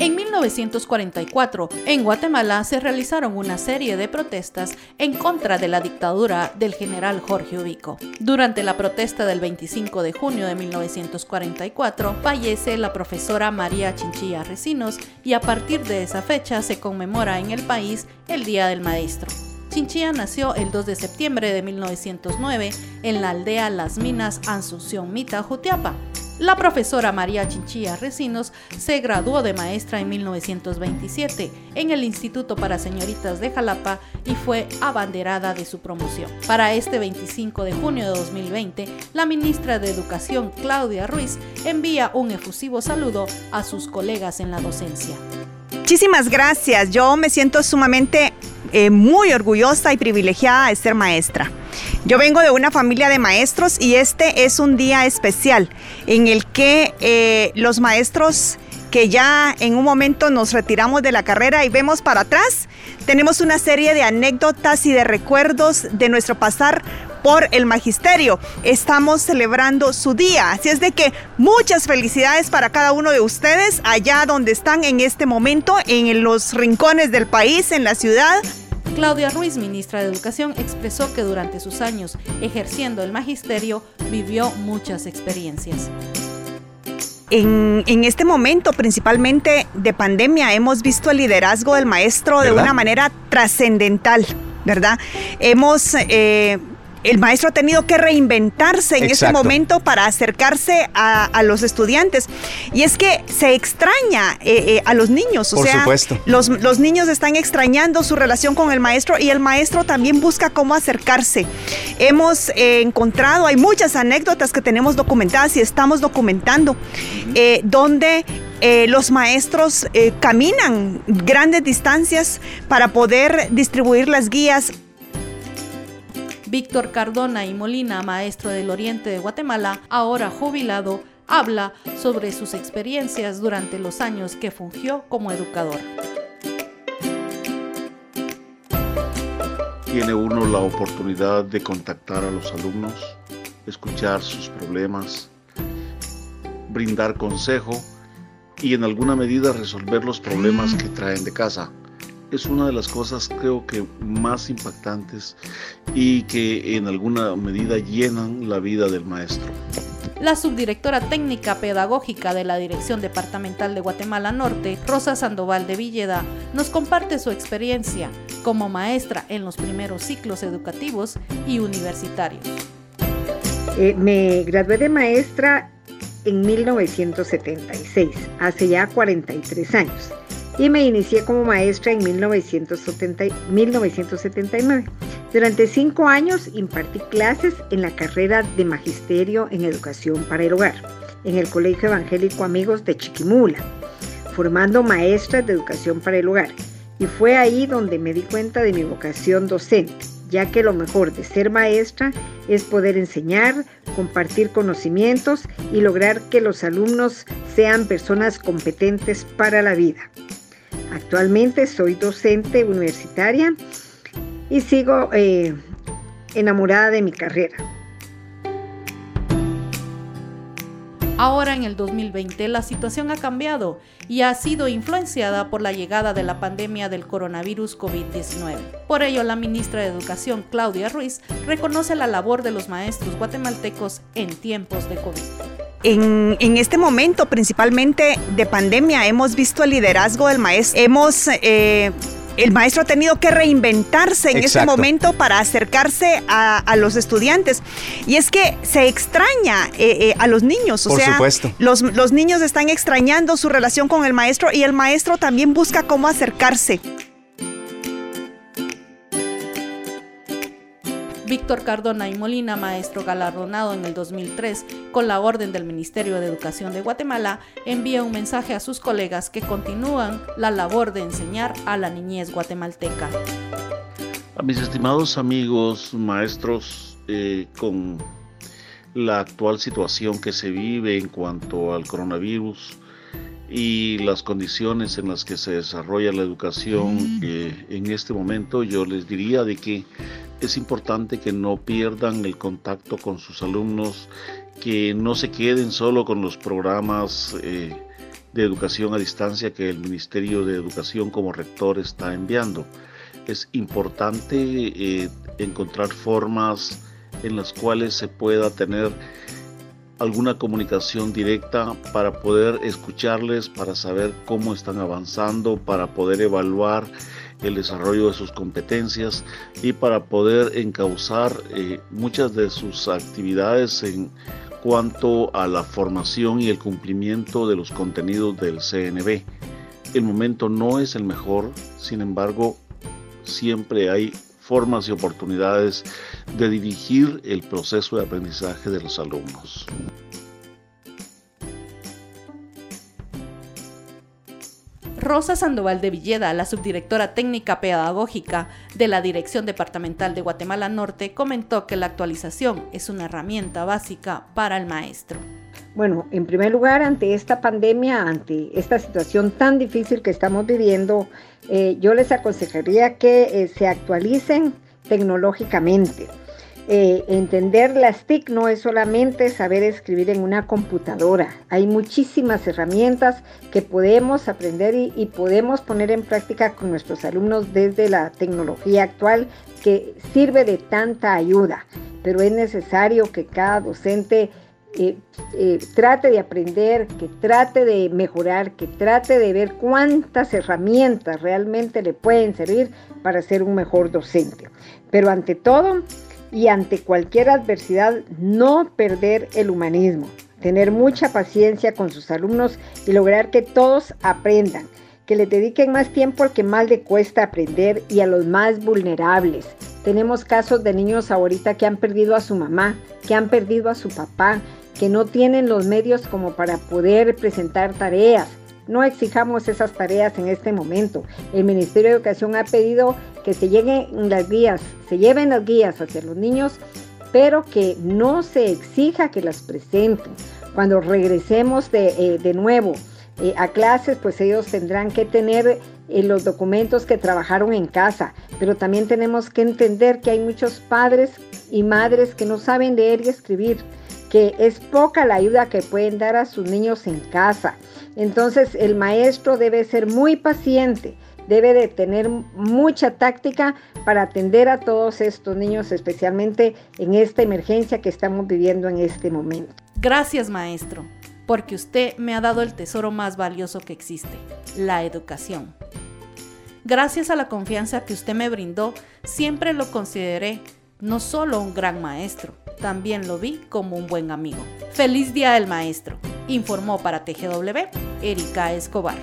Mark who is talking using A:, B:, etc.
A: En 1944, en Guatemala se realizaron una serie de protestas en contra de la dictadura del general Jorge Ubico. Durante la protesta del 25 de junio de 1944, fallece la profesora María Chinchilla Recinos y a partir de esa fecha se conmemora en el país el Día del Maestro. Chinchilla nació el 2 de septiembre de 1909 en la aldea Las Minas, Asunción Mita, Jutiapa. La profesora María Chinchilla Recinos se graduó de maestra en 1927 en el Instituto para Señoritas de Jalapa y fue abanderada de su promoción. Para este 25 de junio de 2020, la ministra de Educación, Claudia Ruiz, envía un efusivo saludo a sus colegas en la docencia.
B: Muchísimas gracias. Yo me siento sumamente eh, muy orgullosa y privilegiada de ser maestra. Yo vengo de una familia de maestros y este es un día especial en el que eh, los maestros que ya en un momento nos retiramos de la carrera y vemos para atrás, tenemos una serie de anécdotas y de recuerdos de nuestro pasar por el magisterio. Estamos celebrando su día, así es de que muchas felicidades para cada uno de ustedes allá donde están en este momento, en los rincones del país, en la ciudad.
A: Claudia Ruiz, ministra de Educación, expresó que durante sus años ejerciendo el magisterio vivió muchas experiencias.
B: En, este momento, principalmente de pandemia, hemos visto el liderazgo del maestro de una manera trascendental, ¿verdad? Hemos eh, el maestro ha tenido que reinventarse en ese momento para acercarse a, los estudiantes. Y es que se extraña eh, eh, a los niños. O
C: Por
B: sea,
C: supuesto.
B: Los, los niños están extrañando su relación con el maestro y el maestro también busca cómo acercarse. Hemos eh, encontrado, hay muchas anécdotas que tenemos documentadas y estamos documentando, donde los maestros caminan grandes distancias para poder distribuir las guías
A: Víctor Cardona y Molina, maestro del Oriente de Guatemala, ahora jubilado, habla sobre sus experiencias durante los años que fungió como educador.
D: Tiene uno la oportunidad de contactar a los alumnos, escuchar sus problemas, brindar consejo y en alguna medida resolver los problemas que traen de casa es una de las cosas creo que más impactantes y que en alguna medida llenan la vida del maestro.
A: La subdirectora técnica pedagógica de la Dirección Departamental de Guatemala Norte, Rosa Sandoval de Villeda, nos comparte su experiencia como maestra en los primeros ciclos educativos y universitarios.
E: Eh, me gradué de maestra en 1976, hace ya 43 años y me inicié como maestra en 1979. Durante cinco años impartí clases en la carrera de Magisterio en Educación para el Hogar, en el Colegio Evangélico Amigos de Chiquimula, formando maestras de Educación para el Hogar. Y fue ahí donde me di cuenta de mi vocación docente, ya que lo mejor de ser maestra es poder enseñar, compartir conocimientos y lograr que los alumnos sean personas competentes para la vida. Actualmente soy docente universitaria y sigo eh, enamorada de mi carrera.
A: Ahora en el 2020 la situación ha cambiado y ha sido influenciada por la llegada de la pandemia del coronavirus COVID-19. Por ello, la ministra de Educación, Claudia Ruiz, reconoce la labor de los maestros guatemaltecos en tiempos de COVID.
B: En, este momento, principalmente de pandemia, hemos visto el liderazgo del maestro. Hemos eh, el maestro ha tenido que reinventarse en ese momento para acercarse a, los estudiantes. Y es que se extraña eh, eh, a los niños. O sea, Los, los niños están extrañando su relación con el maestro y el maestro también busca cómo acercarse.
A: Víctor Cardona y Molina, maestro galardonado en el 2003 con la orden del Ministerio de Educación de Guatemala, envía un mensaje a sus colegas que continúan la labor de enseñar a la niñez guatemalteca.
D: A mis estimados amigos, maestros, eh, con la actual situación que se vive en cuanto al coronavirus y las condiciones en las que se desarrolla la educación eh, en este momento, yo les diría de que es importante que no pierdan el contacto con sus alumnos, que no se queden solo con los programas eh, de educación a distancia que el Ministerio de Educación como rector está enviando. Es importante eh, encontrar formas en las cuales se pueda tener alguna comunicación directa para poder escucharles, para saber cómo están avanzando, para poder evaluar el desarrollo de sus competencias y para poder encauzar eh, muchas de sus actividades en cuanto a la formación y el cumplimiento de los contenidos del CNB. El momento no es el mejor, sin embargo, siempre hay formas y oportunidades de dirigir el proceso de aprendizaje de los alumnos.
A: Rosa Sandoval de Villeda, la subdirectora técnica pedagógica de la Dirección Departamental de Guatemala Norte, comentó que la actualización es una herramienta básica para el maestro.
E: Bueno, en primer lugar, ante esta pandemia, ante esta situación tan difícil que estamos viviendo, eh, yo les aconsejaría que eh, se actualicen tecnológicamente. Eh, entender las TIC no es solamente saber escribir en una computadora. Hay muchísimas herramientas que podemos aprender y, podemos poner en práctica con nuestros alumnos desde la tecnología actual que sirve de tanta ayuda. Pero es necesario que cada docente eh, eh, trate de aprender, que trate de mejorar, que trate de ver cuántas herramientas realmente le pueden servir para ser un mejor docente. Pero ante todo y ante cualquier adversidad, no perder el humanismo, tener mucha paciencia con sus alumnos y lograr que todos aprendan, que le dediquen más tiempo al que más le cuesta aprender y a los más vulnerables. Tenemos casos de niños ahorita que han perdido a su mamá, que han perdido a su papá, que no tienen los medios como para poder presentar tareas. No exijamos esas tareas en este momento. El Ministerio de Educación ha pedido que se lleguen las guías, se lleven las guías hacia los niños, pero que no se exija que las presenten. Cuando regresemos de, eh, nuevo eh, a clases, pues ellos tendrán que tener eh, los documentos que trabajaron en casa, pero también tenemos que entender que hay muchos padres y madres que no saben leer y escribir que es poca la ayuda que pueden dar a sus niños en casa. Entonces el maestro debe ser muy paciente, debe de tener mucha táctica para atender a todos estos niños, especialmente en esta emergencia que estamos viviendo en este momento.
A: Gracias maestro, porque usted me ha dado el tesoro más valioso que existe, la educación. Gracias a la confianza que usted me brindó, siempre lo consideré no solo un gran maestro, también lo vi como un buen amigo. Feliz Día del Maestro, informó para TGW Erika Escobar.